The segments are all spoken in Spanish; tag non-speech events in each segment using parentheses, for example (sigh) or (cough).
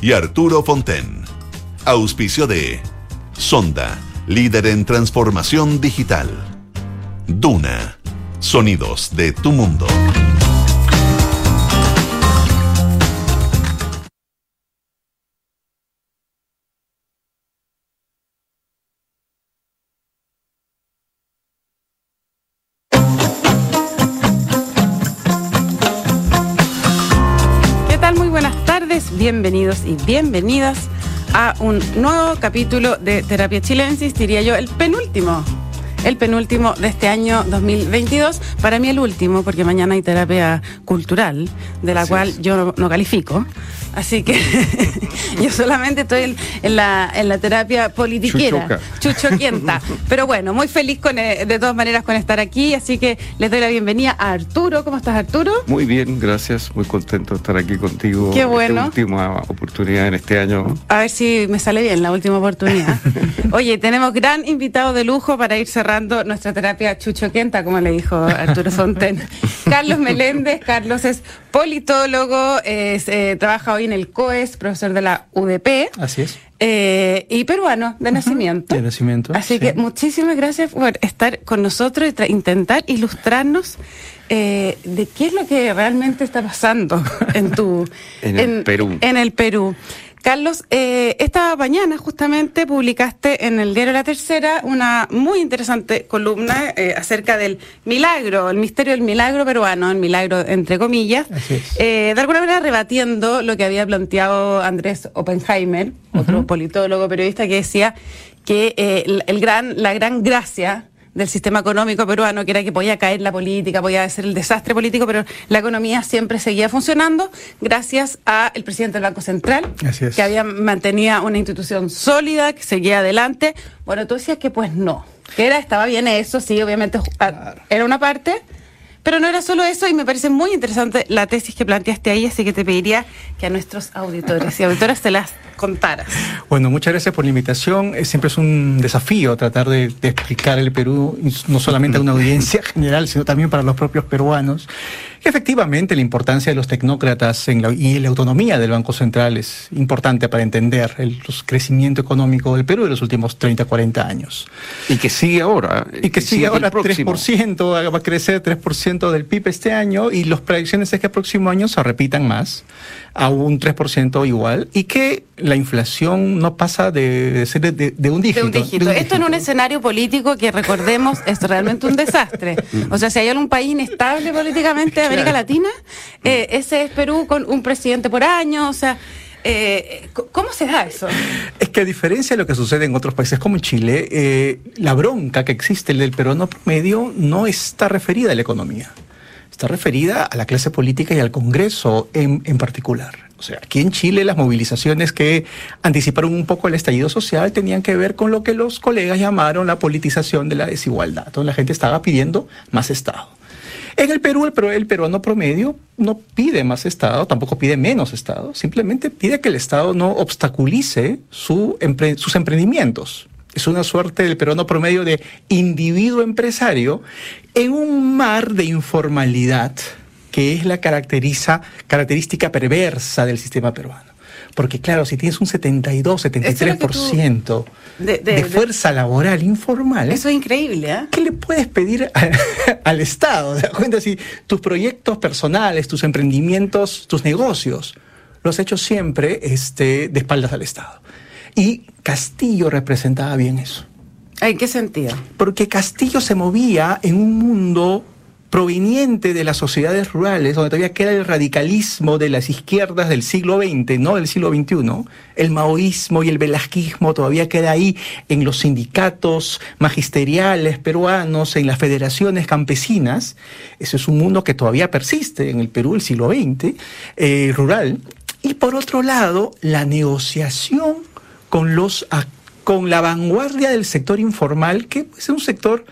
y Arturo Fonten. Auspicio de Sonda, líder en transformación digital. Duna, sonidos de tu mundo. Bienvenidos y bienvenidas a un nuevo capítulo de Terapia Chilensis, diría yo, el penúltimo. El penúltimo de este año 2022, para mí el último, porque mañana hay terapia cultural, de la cual yo no califico. Así que (laughs) yo solamente estoy en, la, en la terapia politiquera, chuchoquienta. (laughs) Pero bueno, muy feliz con, eh, de todas maneras con estar aquí, así que les doy la bienvenida a Arturo. ¿Cómo estás, Arturo? Muy bien, gracias. Muy contento de estar aquí contigo. Qué bueno. última oportunidad en este año. A ver si me sale bien la última oportunidad. (laughs) Oye, tenemos gran invitado de lujo para ir cerrando nuestra terapia chuchoquienta, como le dijo Arturo Fonten. Carlos Meléndez. Carlos es politólogo, es, eh, trabaja hoy en el COES, profesor de la UDP. Así es. Eh, y peruano de nacimiento. De nacimiento. Así que muchísimas gracias por estar con nosotros y intentar ilustrarnos eh, de qué es lo que realmente está pasando en tu (laughs) en el Perú. En el Perú. Carlos, eh, esta mañana justamente publicaste en el diario La Tercera una muy interesante columna eh, acerca del milagro, el misterio del milagro peruano, el milagro entre comillas, eh, de alguna manera rebatiendo lo que había planteado Andrés Oppenheimer, otro politólogo periodista que decía que el gran, la gran gracia del sistema económico peruano, que era que podía caer la política, podía ser el desastre político, pero la economía siempre seguía funcionando gracias al presidente del Banco Central, que había mantenido una institución sólida, que seguía adelante. Bueno, tú decías que pues no, que era, estaba bien eso, sí, obviamente era una parte, pero no era solo eso y me parece muy interesante la tesis que planteaste ahí, así que te pediría que a nuestros auditores y auditoras se las contaras. Bueno, muchas gracias por la invitación. Siempre es un desafío tratar de, explicar el Perú, no solamente a una audiencia (laughs) general, sino también para los propios peruanos. Efectivamente, la importancia de los tecnócratas en y la autonomía del Banco Central es importante para entender el crecimiento económico del Perú de los últimos 30, 40 años. Y que sigue ahora. Y que sigue, ahora 3%, va a crecer 3% del PIB este año y las predicciones es que el próximo año se repitan más a un 3% igual y que la inflación no pasa de, ser de, un dígito. Esto en un escenario político que recordemos es realmente un desastre. (laughs) O sea, si hay algún país inestable políticamente de América Latina, eh, ese es Perú con un presidente por año, o sea... Eh, ¿Cómo se da eso? Es que a diferencia de lo que sucede en otros países como en Chile, eh, la bronca que existe el del peruano promedio no está referida a la economía está referida a la clase política y al Congreso en, en, particular. O sea, aquí en Chile las movilizaciones que anticiparon un poco el estallido social tenían que ver con lo que los colegas llamaron la politización de la desigualdad, donde la gente estaba pidiendo más Estado. En el Perú, el, peruano promedio no pide más Estado, tampoco pide menos Estado, simplemente pide que el Estado no obstaculice su sus emprendimientos es una suerte del peruano promedio de individuo empresario en un mar de informalidad que es la característica perversa del sistema peruano. Porque claro, si tienes un 72, 73% de, de, fuerza laboral informal. Eso es increíble, ¿eh? ¿Qué le puedes pedir (laughs) al Estado? ¿Te das cuenta? Si tus proyectos personales, tus emprendimientos, tus negocios, los has hecho siempre este, de espaldas al Estado. Y Castillo representaba bien eso. ¿En qué sentido? Porque Castillo se movía en un mundo proveniente de las sociedades rurales, donde todavía queda el radicalismo de las izquierdas del siglo XX, no del siglo XXI, el maoísmo y el velasquismo todavía queda ahí en los sindicatos magisteriales peruanos, en las federaciones campesinas. Ese es un mundo que todavía persiste en el Perú del siglo XX, eh, rural. Y por otro lado, la negociación con, los, con la vanguardia del sector informal, que es un sector...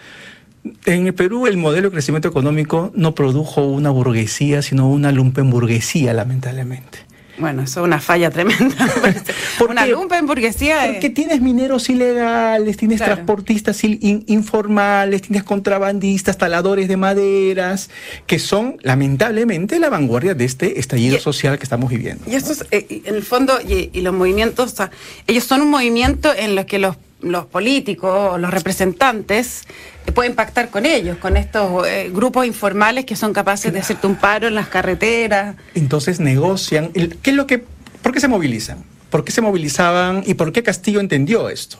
En el Perú el modelo de crecimiento económico no produjo una burguesía, sino una lumpenburguesía, lamentablemente. Bueno, eso es una falla tremenda. (laughs) ¿Por (laughs) una qué? lumpen burguesía. Porque tienes mineros ilegales, tienes Claro. transportistas in- informales, tienes contrabandistas, taladores de maderas, que son lamentablemente la vanguardia de este estallido Y- social que estamos viviendo. Y eso es, eh, en el fondo, y, y los movimientos, o sea, ellos son un movimiento en los que los, los políticos, los representantes, eh, pueden pactar con ellos, con estos eh, grupos informales que son capaces de hacerte un paro en las carreteras. Entonces negocian. el- ¿Qué es lo que, ¿Por qué se movilizan? ¿Por qué se movilizaban y por qué Castillo entendió esto?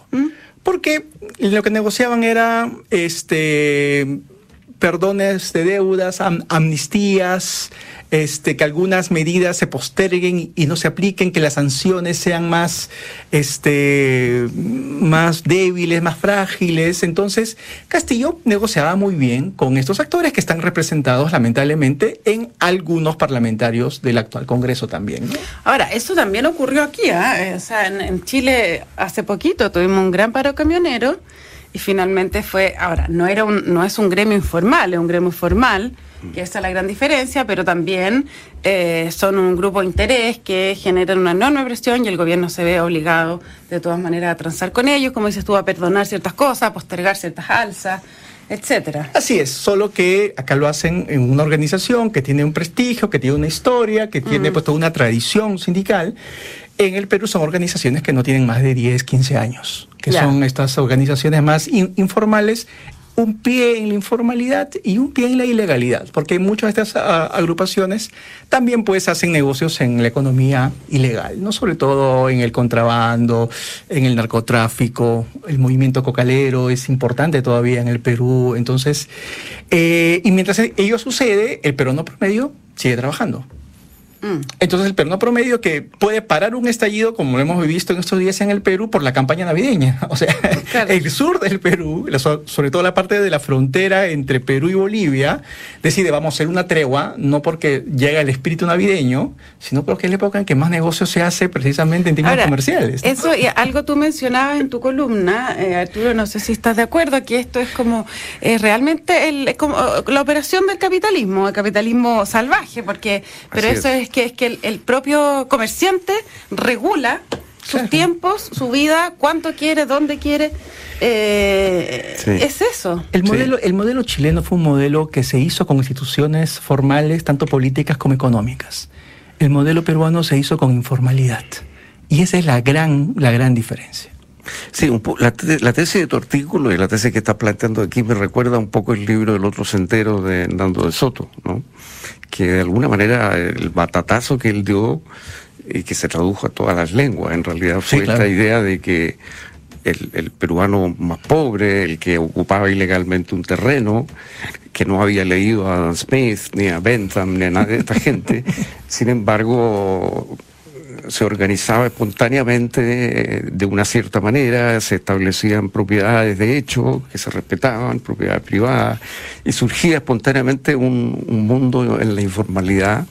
Porque lo que negociaban era este perdones de deudas, am- amnistías, este, que algunas medidas se posterguen y, no se apliquen, que las sanciones sean más, este, más débiles, más frágiles. Entonces, Castillo negociaba muy bien con estos actores que están representados, lamentablemente, en algunos parlamentarios del actual Congreso también. Ahora, eso también ocurrió aquí. Eh, o sea, en, en Chile hace poquito tuvimos un gran paro camionero y finalmente fue, ahora, no, era un, no es un gremio informal, es un gremio formal, que esa es la gran diferencia, pero también eh, son un grupo de interés que generan una enorme presión y el gobierno se ve obligado de todas maneras a transar con ellos, como dices tú, a perdonar ciertas cosas, a postergar ciertas alzas, etcétera. Así es, solo que acá lo hacen en una organización que tiene un prestigio, que tiene una historia, que tiene pues toda una tradición sindical. En el Perú son organizaciones que no tienen más de 10, 15 años, que son estas organizaciones más in- informales, un pie en la informalidad y un pie en la ilegalidad, porque muchas de estas agrupaciones también pues hacen negocios en la economía ilegal, no sobre todo en el contrabando, en el narcotráfico, el movimiento cocalero es importante todavía en el Perú, entonces, eh, y mientras ello sucede, el peruano promedio sigue trabajando. Mm. Entonces el peruano promedio que puede parar un estallido, como lo hemos visto en estos días en el Perú, por la campaña navideña. (laughs) O sea, Claro. el sur del Perú, sobre todo la parte de la frontera entre Perú y Bolivia, decide vamos a hacer una tregua, no porque llega el espíritu navideño, sino porque es la época en que más negocio se hace precisamente en Ahora, comerciales. ¿no? Eso, y algo tú mencionabas en tu columna, eh, Arturo, no sé si estás de acuerdo, que esto es como eh, realmente el, como, la operación del capitalismo, el capitalismo salvaje, porque pero Así eso es. es, que es que el, el propio comerciante regula sus Claro. tiempos, su vida, cuánto quiere, dónde quiere. eh, Sí. Es eso. El Sí. modelo, el modelo chileno fue un modelo que se hizo con instituciones formales, tanto políticas como económicas. El modelo peruano se hizo con informalidad. Y esa es la gran, la gran diferencia. Sí, un po- la, te- la tesis de tu artículo y la tesis que estás planteando aquí me recuerda un poco el libro del otro sendero de Hernando de Soto, ¿no? Que de alguna manera el batatazo que él dio y que se tradujo a todas las lenguas, en realidad Sí, fue claro. esta idea de que el, el peruano más pobre, el que ocupaba ilegalmente un terreno, que no había leído a Adam Smith, ni a Bentham, ni a nadie de esta gente, (laughs) sin embargo se organizaba espontáneamente eh, de una cierta manera, se establecían propiedades de hecho que se respetaban, propiedades privadas, y surgía espontáneamente un, un mundo en la informalidad,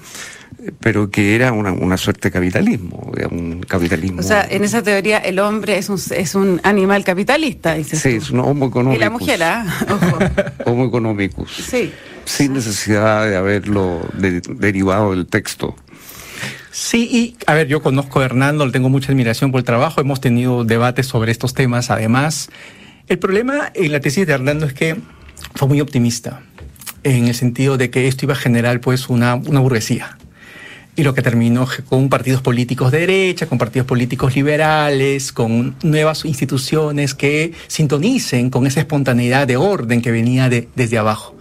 pero que era una, una suerte de capitalismo, un capitalismo. O sea, en esa teoría el hombre es un, es un animal capitalista, dices Sí, tú. es un homo Y economicus. la mujer, ¿ah? Ojo. (laughs) Homo economicus. Sí. Sin necesidad de haberlo de- derivado del texto. Sí, y a ver, yo conozco a Hernando, le tengo mucha admiración por el trabajo, hemos tenido debates sobre estos temas además. El problema en la tesis de Hernando es que fue muy optimista, en el sentido de que esto iba a generar pues una, una burguesía. Y lo que terminó con partidos políticos de derecha, con partidos políticos liberales, con nuevas instituciones que sintonicen con esa espontaneidad de orden que venía de- desde abajo.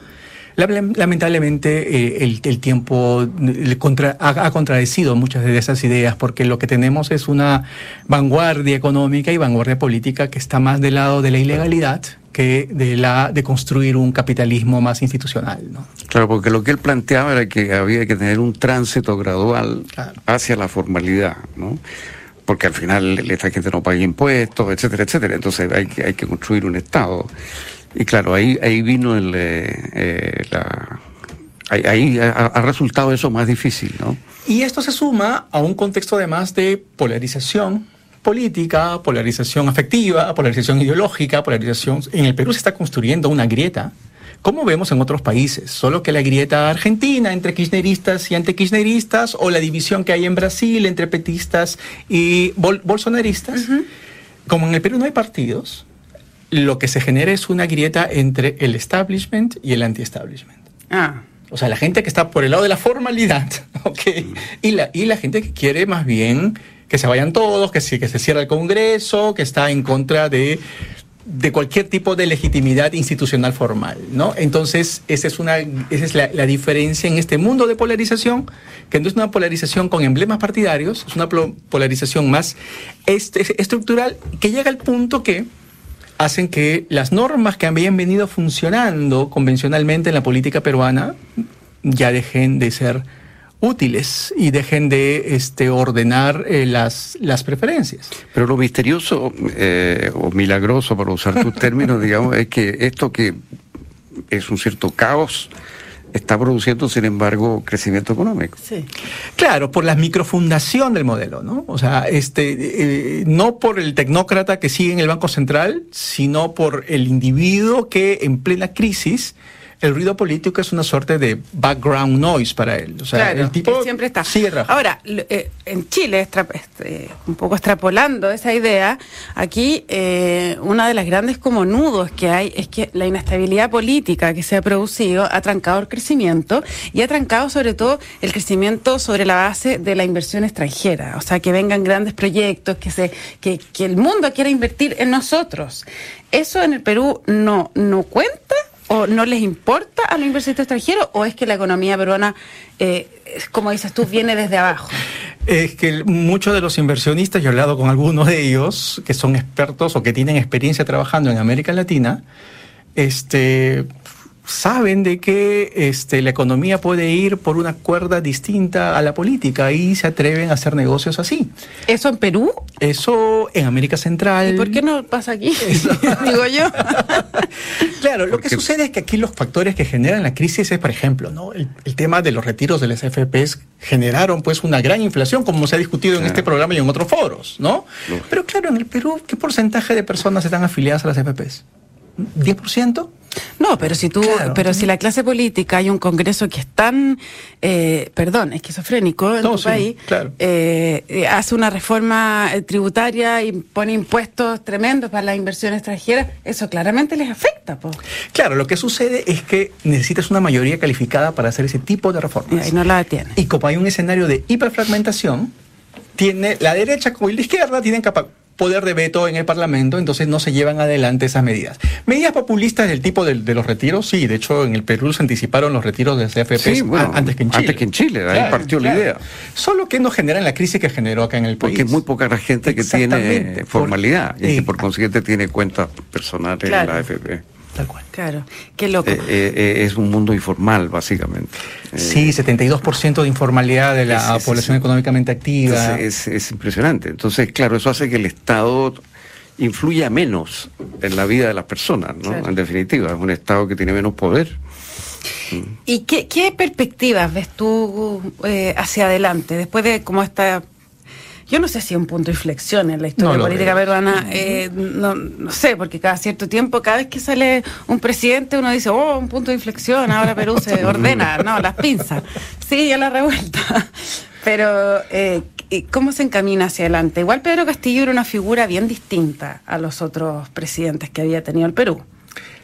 Lame- Lamentablemente eh, el, el tiempo le contra- ha, ha contradecido muchas de esas ideas porque lo que tenemos es una vanguardia económica y vanguardia política que está más del lado de la ilegalidad que de la de construir un capitalismo más institucional. ¿no? Claro, porque lo que él planteaba era que había que tener un tránsito gradual Claro. hacia la formalidad, ¿no? Porque al final esta gente no paga impuestos, etcétera, etcétera. Entonces hay que, hay que construir un Estado. Y claro, ahí, ahí vino el, eh, eh, la... Ahí, ahí ha, ha resultado eso más difícil, ¿no? Y esto se suma a un contexto además de polarización política, polarización afectiva, polarización ideológica, polarización... En el Perú se está construyendo una grieta. Como vemos en otros países, solo que la grieta argentina entre kirchneristas y antikirchneristas, o la división que hay en Brasil entre petistas y bolsonaristas, como en el Perú no hay partidos, lo que se genera es una grieta entre el establishment y el anti-establishment. Ah. O sea, la gente que está por el lado de la formalidad, (laughs) ¿ok? Y la, y la gente que quiere más bien que se vayan todos, que, que se cierre el Congreso, que está en contra de de cualquier tipo de legitimidad institucional formal, ¿no? Entonces, esa es, una, esa es la, diferencia en este mundo de polarización, que no es una polarización con emblemas partidarios, es una polarización más este, estructural que llega al punto que hacen que las normas que habían venido funcionando convencionalmente en la política peruana ya dejen de ser útiles y dejen de este, ordenar eh, las, las preferencias. Pero lo misterioso eh, o milagroso, para usar tus (laughs) términos, digamos, es que esto que es un cierto caos, está produciendo, sin embargo, crecimiento económico. Sí. Claro, por la microfundación del modelo, ¿no? O sea, este, eh, no por el tecnócrata que sigue en el Banco Central, sino por el individuo que en plena crisis el ruido político es una suerte de background noise para él. O sea, el tipo siempre está. Ahora, eh, en Chile, este, un poco extrapolando esa idea, aquí eh, una de las grandes como nudos que hay es que la inestabilidad política que se ha producido ha trancado el crecimiento y ha trancado sobre todo el crecimiento sobre la base de la inversión extranjera. O sea, que vengan grandes proyectos, que, se, que, que el mundo quiera invertir en nosotros. ¿Eso en el Perú no, no cuenta? O no les importa a los inversionistas extranjeros o es que la economía peruana, eh, como dices tú, viene desde abajo? Es que muchos de los inversionistas, yo he hablado con algunos de ellos que son expertos o que tienen experiencia trabajando en América Latina, este, saben de que este, la economía puede ir por una cuerda distinta a la política y se atreven a hacer negocios así. ¿Eso en Perú? Eso en América Central. ¿Y por qué no pasa aquí? (laughs) (laughs) Digo yo. claro, lo que sucede es que aquí los factores que generan la crisis es, por ejemplo, ¿no? el, tema de los retiros de las FPs generaron pues una gran inflación, como se ha discutido en este programa y en otros foros, ¿no? Pero claro, en el Perú, ¿qué porcentaje de personas están afiliadas a las FPs? ¿10%? No, pero si tú, pero si la clase política hay un Congreso que es tan, eh, perdón, esquizofrénico en tu país, eh, eh, hace una reforma tributaria y pone impuestos tremendos para la inversión extranjera, eso claramente les afecta. Claro, lo que sucede es que necesitas una mayoría calificada para hacer ese tipo de reformas. Y no la tiene. Y como hay un escenario de hiperfragmentación, tiene la derecha como la izquierda tienen capacidad poder de veto en el Parlamento, entonces no se llevan adelante esas medidas. Medidas populistas del tipo de, los retiros, sí, de hecho en el Perú se anticiparon los retiros de CFP antes que en Chile. Antes que en Chile, ahí partió la idea. Solo que no generan la crisis que generó acá en el país. Porque muy poca gente que tiene formalidad y que por consiguiente tiene cuentas personales en la AFP. Tal cual. Claro, qué loco. Eh, eh, eh, es un mundo informal, básicamente. Sí, 72% de informalidad de la población económicamente activa. Es, impresionante. Entonces, claro, eso hace que el Estado influya menos en la vida de las personas, ¿no? En definitiva, es un Estado que tiene menos poder. ¿Y qué, qué perspectivas ves tú hacia adelante, después de cómo está yo no sé si un punto de inflexión en la historia política peruana, eh, no, sé, porque cada cierto tiempo, cada vez que sale un presidente, uno dice, oh, un punto de inflexión, ahora Perú se (laughs) ordena, no, las pinzas. Sí, ya la revuelta. (laughs) Pero, eh, ¿cómo se encamina hacia adelante? Igual Pedro Castillo era una figura bien distinta a los otros presidentes que había tenido el Perú.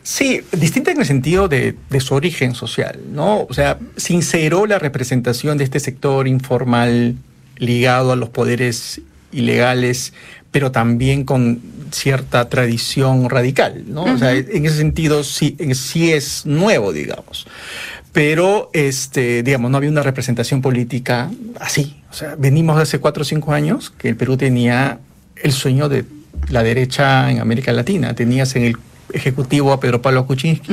Sí, distinta en el sentido de, de, su origen social, ¿no? O sea, sinceró la representación de este sector informal ligado a los poderes ilegales, pero también con cierta tradición radical, ¿no? O sea, en ese sentido sí, sí es nuevo, digamos. Pero, este, digamos, no había una representación política así. O sea, venimos de hace cuatro o cinco años que el Perú tenía el sueño de la derecha en América Latina. Tenías en el ejecutivo a Pedro Pablo Kuczynski,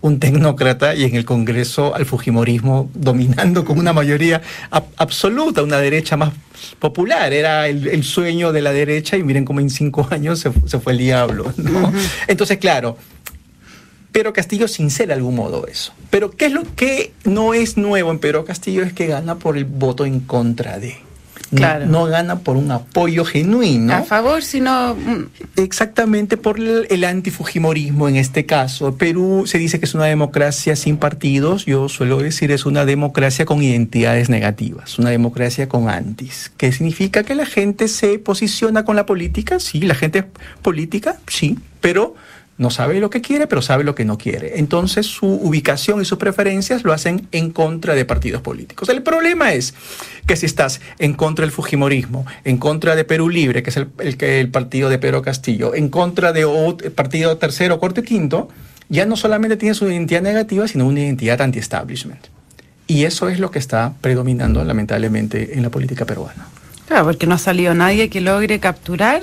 un tecnócrata, y en el Congreso al Fujimorismo dominando con una mayoría absoluta, una derecha más popular. Era el, sueño de la derecha y miren cómo en cinco años se, fue el diablo. Entonces, claro, Pedro Castillo sincera de algún modo eso. Pero ¿qué es lo que no es nuevo en Pedro Castillo? Es que gana por el voto en contra de. Claro. No, gana por un apoyo genuino. A favor, sino... mm, Exactamente por el, el antifujimorismo en este caso. Perú se dice que es una democracia sin partidos. Yo suelo decir es una democracia con identidades negativas, una democracia con antis. ¿Qué significa que la gente se posiciona con la política? Sí, la gente es política, sí, pero no sabe lo que quiere, pero sabe lo que no quiere. Entonces su ubicación y sus preferencias lo hacen en contra de partidos políticos. El problema es que si estás en contra del Fujimorismo, en contra de Perú Libre, que es el, el, partido de Pedro Castillo, en contra de ot- partido tercero, cuarto y quinto, ya no solamente tienes una identidad negativa, sino una identidad anti-establishment. Y eso es lo que está predominando lamentablemente en la política peruana. Claro, porque no ha salido nadie que logre capturar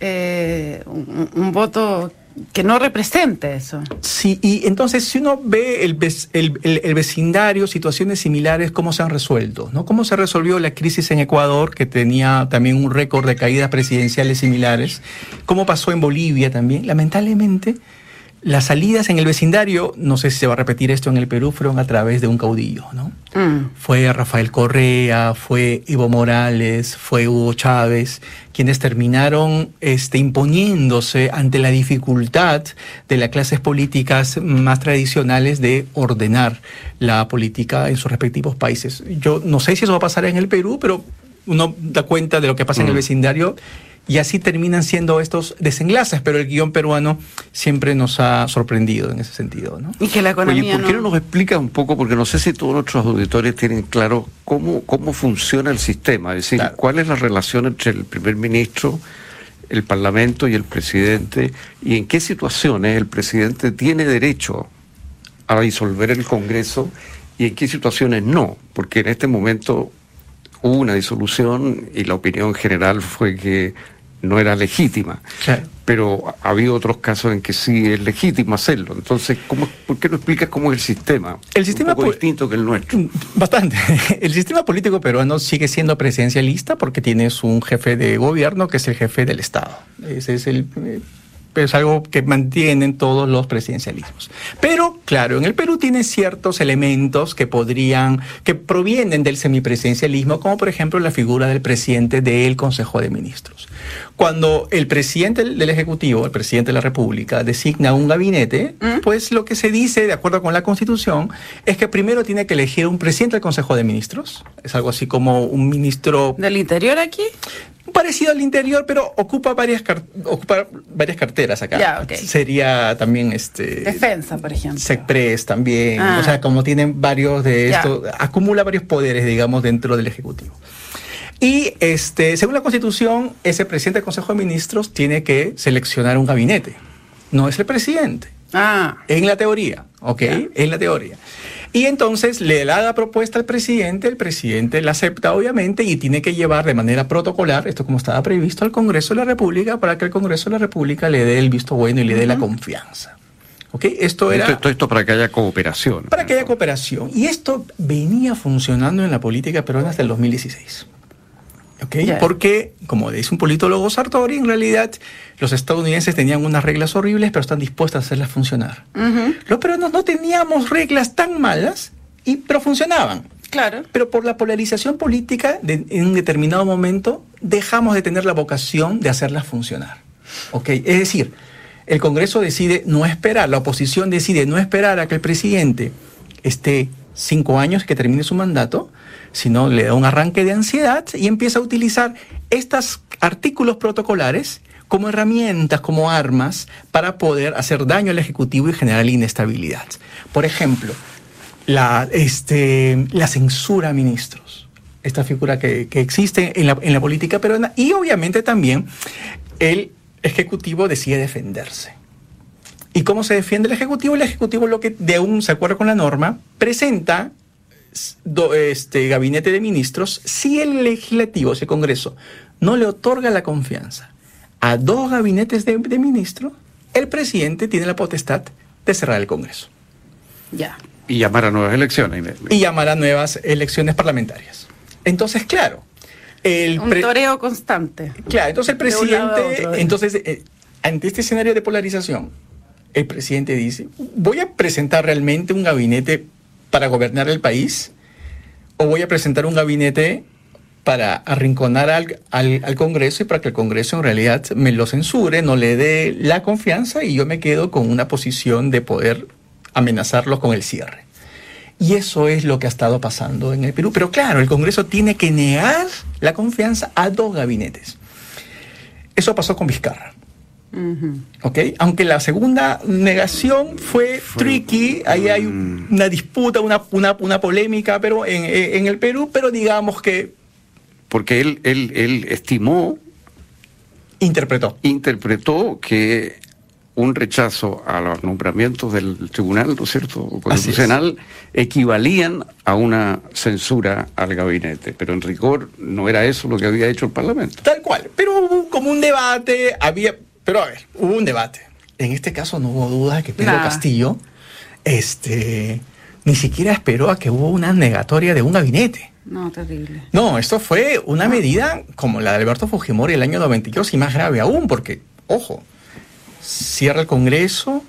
eh, un voto que no represente eso. Sí, y entonces si uno ve el, el- el vecindario, situaciones similares, cómo se han resuelto, ¿no? Cómo se resolvió la crisis en Ecuador, que tenía también un récord de caídas presidenciales similares, cómo pasó en Bolivia también. Lamentablemente, las salidas en el vecindario, no sé si se va a repetir esto en el Perú, fueron a través de un caudillo, ¿no? Mm. Fue Rafael Correa, fue Evo Morales, fue Hugo Chávez, quienes terminaron este, imponiéndose ante la dificultad de las clases políticas más tradicionales de ordenar la política en sus respectivos países. Yo no sé si eso va a pasar en el Perú, pero uno da cuenta de lo que pasa en el Mm. vecindario y así terminan siendo estos desenlaces, pero el guion peruano siempre nos ha sorprendido en ese sentido, ¿no? Y que la economía Oye, ¿por qué no no... nos explica un poco? Porque no sé si todos nuestros auditores tienen claro cómo, cómo funciona el sistema. Es decir, Claro. cuál es la relación entre el primer ministro, el parlamento y el presidente, y en qué situaciones el presidente tiene derecho a disolver el Congreso y en qué situaciones no. Porque en este momento hubo una disolución y la opinión general fue que no era legítima. Claro. Pero ha habido otros casos en que sí es legítimo hacerlo. Entonces, ¿cómo, ¿por qué no explicas cómo es el sistema? El sistema Un poco distinto que el nuestro. Bastante. (laughs) El sistema político peruano sigue siendo presidencialista porque tienes un jefe de gobierno que es el jefe del Estado. Ese es el eh, es algo que mantienen todos los presidencialismos. Pero, claro, en el Perú tiene ciertos elementos que podrían, que provienen del semipresidencialismo, como por ejemplo la figura del presidente del Consejo de Ministros. Cuando el presidente del Ejecutivo, el presidente de la República, designa un gabinete, pues lo que se dice, de acuerdo con la Constitución, es que primero tiene que elegir un presidente del Consejo de Ministros. Es algo así como un ministro ¿Del interior aquí? parecido al interior, pero ocupa varias, ocupa varias carteras acá. Sería también este. Defensa, por ejemplo. Secpres también. Ah. O sea, como tienen varios de estos, acumula varios poderes, digamos, dentro del Ejecutivo. Y este, según la Constitución, ese presidente del Consejo de Ministros tiene que seleccionar un gabinete. No es el presidente. Ah, En la teoría, ¿ok? En la teoría. Y entonces le da la propuesta al presidente, el presidente la acepta obviamente y tiene que llevar de manera protocolar, esto como estaba previsto, al Congreso de la República para que el Congreso de la República le dé el visto bueno y le dé la confianza. ¿Ok? Esto era... Esto, esto, esto para que haya cooperación. Para que haya cooperación. Y esto venía funcionando en la política peruana hasta el 2016. ¿Ok? Ya. Porque, como dice un politólogo Sartori, en realidad los estadounidenses tenían unas reglas horribles, pero están dispuestos a hacerlas funcionar. ujú, Los peruanos no teníamos reglas tan malas, y, pero funcionaban. claro. Pero por la polarización política, de- en un determinado momento, dejamos de tener la vocación de hacerlas funcionar. ¿Ok? Es decir, el Congreso decide no esperar, la oposición decide no esperar a que el presidente esté cinco años que termine su mandato, sino le da un arranque de ansiedad y empieza a utilizar estos artículos protocolares como herramientas, como armas, para poder hacer daño al Ejecutivo y generar inestabilidad. Por ejemplo, la, este, la censura a ministros, esta figura que, que existe en la, en la política peruana, y obviamente también el Ejecutivo decide defenderse. ¿Y cómo se defiende el Ejecutivo? El Ejecutivo, lo que de un, se acuerda con la norma, presenta do- este gabinete de ministros si el legislativo, ese Congreso, no le otorga la confianza a dos gabinetes de, de ministros, el presidente tiene la potestad de cerrar el Congreso Ya. Y llamar a nuevas elecciones. y llamar a nuevas elecciones parlamentarias. Entonces, claro, el Un toreo constante. Claro, entonces el presidente, ¿eh? entonces, eh, ante este escenario de polarización, el presidente dice, ¿voy a presentar realmente un gabinete para gobernar el país? ¿O voy a presentar un gabinete para arrinconar al, al, Congreso y para que el Congreso en realidad me lo censure, no le dé la confianza y yo me quedo con una posición de poder amenazarlos con el cierre. Y eso es lo que ha estado pasando en el Perú. Pero claro, el Congreso tiene que negar la confianza a dos gabinetes. Eso pasó con Vizcarra. Aunque la segunda negación fue, tricky, ahí hay una disputa, una, una, polémica pero en, el Perú, pero digamos que... Porque él, él, él estimó... Interpretó. Interpretó que un rechazo a los nombramientos del Tribunal, ¿no es cierto?, constitucional, equivalían a una censura al gabinete. Pero en rigor no era eso lo que había hecho el Parlamento. Tal cual. Pero hubo como un debate, había pero a ver, hubo un debate. En este caso no hubo duda de que Pedro Castillo este, ni siquiera esperó a que hubo una negatoria de un gabinete. No, terrible. No, esto fue una medida como la de Alberto Fujimori el año 92 y más grave aún, porque, ojo, cierra el Congreso,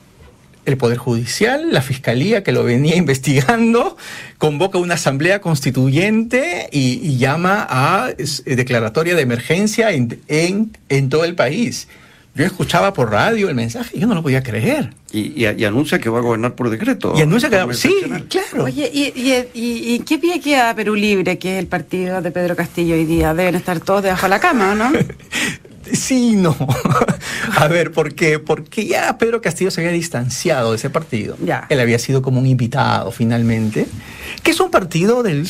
el Poder Judicial, la Fiscalía que lo venía (laughs) investigando, convoca una asamblea constituyente y, llama a declaratoria de emergencia en, en todo el país. Yo escuchaba por radio el mensaje y yo no lo podía creer. Y, anuncia que va a gobernar por decreto. Y anuncia que sí, claro. Oye, ¿y, qué pie queda Perú Libre, que es el partido de Pedro Castillo hoy día? Deben estar todos debajo de la cama, ¿no? (laughs) sí, no. (laughs) a ver, ¿por qué? Porque ya Pedro Castillo se había distanciado de ese partido. Ya. Él había sido como un invitado finalmente, que es un partido del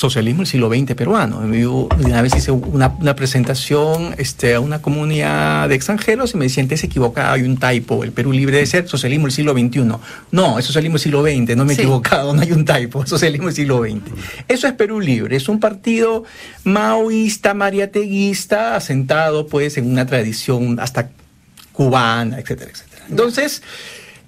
socialismo del siglo XX peruano. una vez hice una, presentación este, a una comunidad de extranjeros y me decían, te has equivocado, hay un typo, el Perú libre de ser socialismo del siglo XXI. No, es socialismo del siglo XX, no me he equivocado, no hay un typo, es socialismo del siglo XX. Eso es Perú libre, es un partido maoísta, mariateguista, asentado pues en una tradición hasta cubana, etcétera, etcétera. Entonces,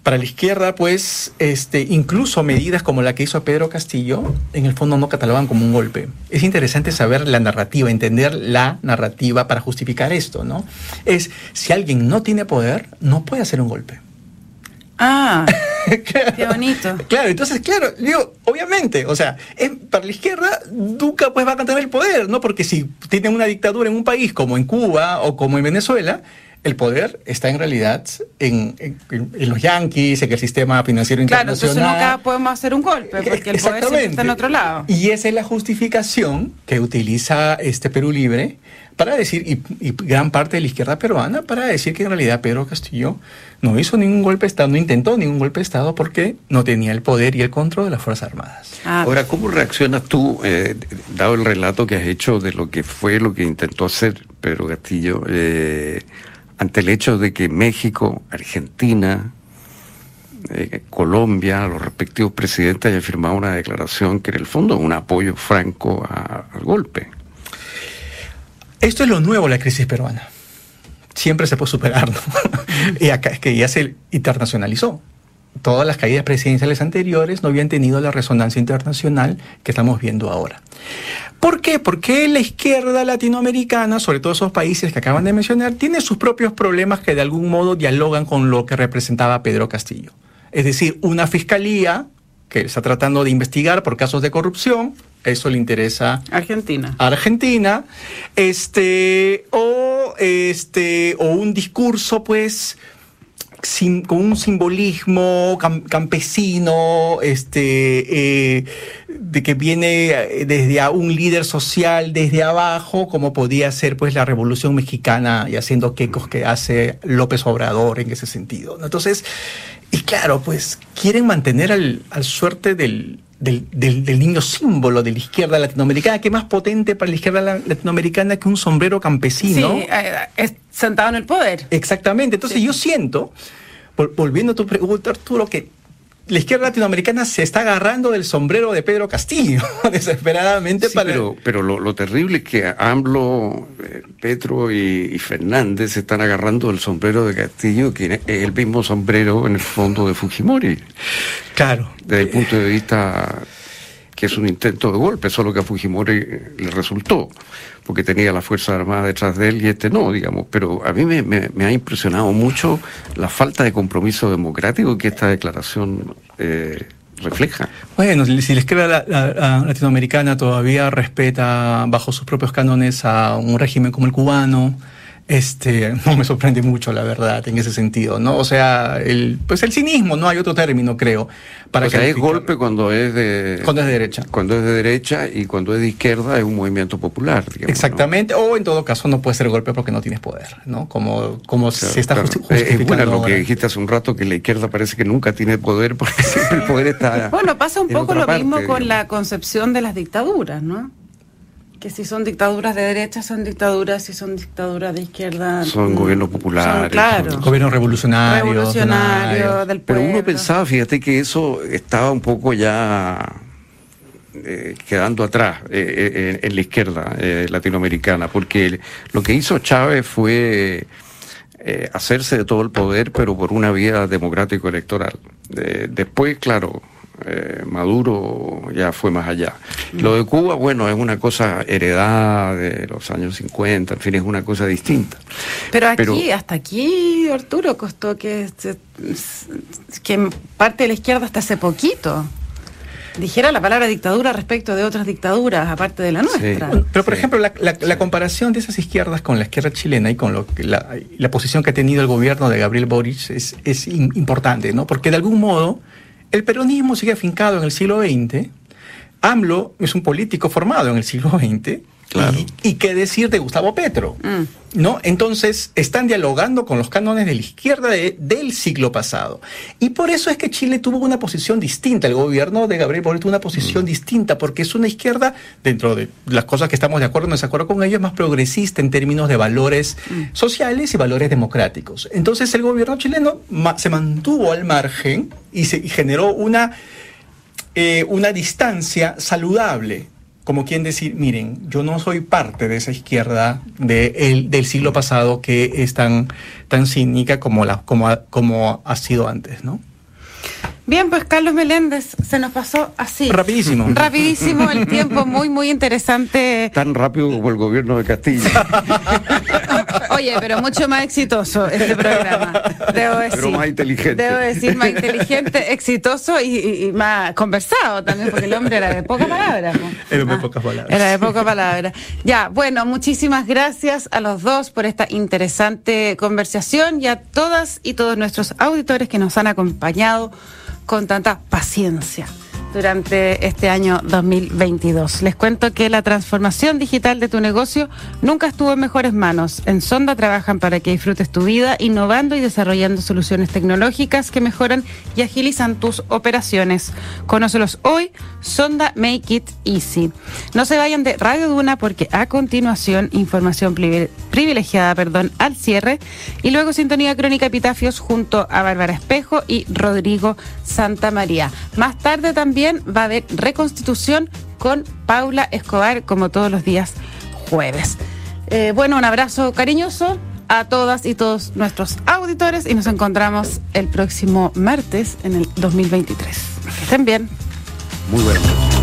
para la izquierda, pues, este, incluso medidas como la que hizo Pedro Castillo, en el fondo no catalogan como un golpe. Es interesante saber la narrativa, entender la narrativa para justificar esto, ¿no? Es, si alguien no tiene poder, no puede hacer un golpe. Ah, (laughs) qué bonito. Claro, entonces, claro, digo, obviamente, o sea, para la izquierda nunca pues va a tener el poder, ¿no? Porque si tienen una dictadura en un país como en Cuba o como en Venezuela, el poder está en realidad en, los yanquis, en el sistema financiero internacional. Claro, entonces nunca podemos hacer un golpe, porque el poder está en otro lado. Y esa es la justificación que utiliza este Perú Libre para decir, y, gran parte de la izquierda peruana, para decir que en realidad Pedro Castillo no hizo ningún golpe de Estado, no intentó ningún golpe de Estado porque no tenía el poder y el control de las Fuerzas Armadas. Ah. Ahora, ¿cómo reaccionas tú, eh, dado el relato que has hecho de lo que fue lo que intentó hacer Pedro Castillo? Eh, ante el hecho de que México, Argentina, eh, Colombia, los respectivos presidentes hayan firmado una declaración que en el fondo es un apoyo franco al golpe. Esto es lo nuevo, la crisis peruana. Siempre se puede superar, ¿no? (laughs) y acá es que ya se internacionalizó. Todas las caídas presidenciales anteriores no habían tenido la resonancia internacional que estamos viendo ahora. ¿Por qué? Porque la izquierda latinoamericana, sobre todo esos países que acaban de mencionar, tiene sus propios problemas que de algún modo dialogan con lo que representaba Pedro Castillo. Es decir, una fiscalía que está tratando de investigar por casos de corrupción, eso le interesa Argentina. A Argentina, este o este o un discurso pues con un simbolismo campesino, este, eh, de que viene eh, desde un líder social desde abajo, como podía ser pues la Revolución Mexicana y haciendo quecos que hace López Obrador en ese sentido. Entonces, y claro, pues quieren mantener al, suerte del, del, del, niño símbolo de la izquierda latinoamericana, que es más potente para la izquierda latinoamericana que un sombrero campesino. Sí, eh, sentado en el poder. Exactamente. Entonces yo siento, volviendo a tu pregunta, Arturo, que la izquierda latinoamericana se está agarrando del sombrero de Pedro Castillo, (laughs) desesperadamente para... Pero, pero lo, terrible es que AMLO, eh, Petro y, Fernández se están agarrando del sombrero de Castillo, que es el mismo sombrero en el fondo de Fujimori. Claro. Desde el punto de vista que es un intento de golpe, solo que a Fujimori le resultó porque tenía la Fuerza Armada detrás de él y este no, digamos. Pero a mí me, ha impresionado mucho la falta de compromiso democrático que esta declaración eh, refleja. Bueno, si la izquierda latinoamericana todavía respeta bajo sus propios cánones a un régimen como el cubano, este, (laughs) no me sorprende mucho, la verdad, en ese sentido, ¿no? O sea, el, pues el cinismo, no hay otro término, creo. Para o sea, es golpe cuando es de... Cuando es de derecha. Cuando es de derecha y cuando es de izquierda es un movimiento popular, digamos, Exactamente, o en todo caso no puede ser golpe porque no tienes poder, ¿no? Como, como se está justificando Es bueno lo que dijiste hace un rato, que la izquierda parece que nunca tiene poder porque (laughs) siempre el poder está... Bueno, pasa un poco lo mismo con la concepción de las dictaduras, ¿no? Que si son dictaduras de derecha son dictaduras, si son dictaduras de izquierda son gobiernos populares, claro. gobiernos revolucionarios, revolucionarios del Pero uno pensaba, fíjate que eso estaba un poco ya eh, quedando atrás eh, eh, en la izquierda latinoamericana, porque lo que hizo Chávez fue hacerse de todo el poder, pero por una vía democrático electoral. después, claro, eh, Maduro ya fue más allá. Lo de Cuba, bueno, es una cosa heredada de los años 50, en fin, es una cosa distinta. Pero aquí, hasta aquí, Arturo, costó que, que parte de la izquierda hasta hace poquito dijera la palabra dictadura respecto de otras dictaduras, aparte de la nuestra. Pero, por ejemplo, la, comparación de esas izquierdas con la izquierda chilena y con lo que la, posición que ha tenido el gobierno de Gabriel Boric es, es importante, ¿no? Porque de algún modo el peronismo sigue afincado en el siglo XX. AMLO es un político formado en el siglo XX. Y, qué decir de Gustavo Petro, mm. ¿no? Entonces están dialogando con los cánones de la izquierda del siglo pasado. Y por eso es que Chile tuvo una posición distinta, el gobierno de Gabriel Boric tuvo una posición mm. distinta, porque es una izquierda, dentro de las cosas que estamos de acuerdo o no desacuerdo con ellos, más progresista en términos de valores mm. sociales y valores democráticos. Entonces el gobierno chileno se mantuvo al margen y, se, generó una, eh, una distancia saludable como quien decir, miren, yo no soy parte de esa izquierda de del siglo pasado que es tan, tan cínica como, la, como, como ha sido antes, ¿no? Bien, pues Carlos Meléndez, se nos pasó así. Rapidísimo. Rapidísimo el tiempo, muy, muy interesante. Tan rápido como el gobierno de Castilla. (laughs) Oye, pero mucho más exitoso este programa. Debo decir. Pero más inteligente. Debo decir, más inteligente, exitoso y, más conversado también, porque el hombre era de pocas palabras. Era de pocas palabras. Era de pocas palabras. Ya, bueno, muchísimas gracias a los dos por esta interesante conversación y a todas y todos nuestros auditores que nos han acompañado con tanta paciencia durante este año 2022. Les cuento que la transformación digital de tu negocio nunca estuvo en mejores manos. En Sonda trabajan para que disfrutes tu vida innovando y desarrollando soluciones tecnológicas que mejoran y agilizan tus operaciones. Conócelos hoy, Sonda Make It Easy. No se vayan de Radio Duna porque a continuación información privilegiada, perdón, al cierre y luego sintonía crónica epitafios junto a Bárbara Espejo y Rodrigo Santa María. Más tarde también va a haber reconstitución con Paula Escobar, como todos los días jueves. Eh, bueno, un abrazo cariñoso a todas y todos nuestros auditores y nos encontramos el próximo martes en el 2023. Que estén bien. Muy bueno.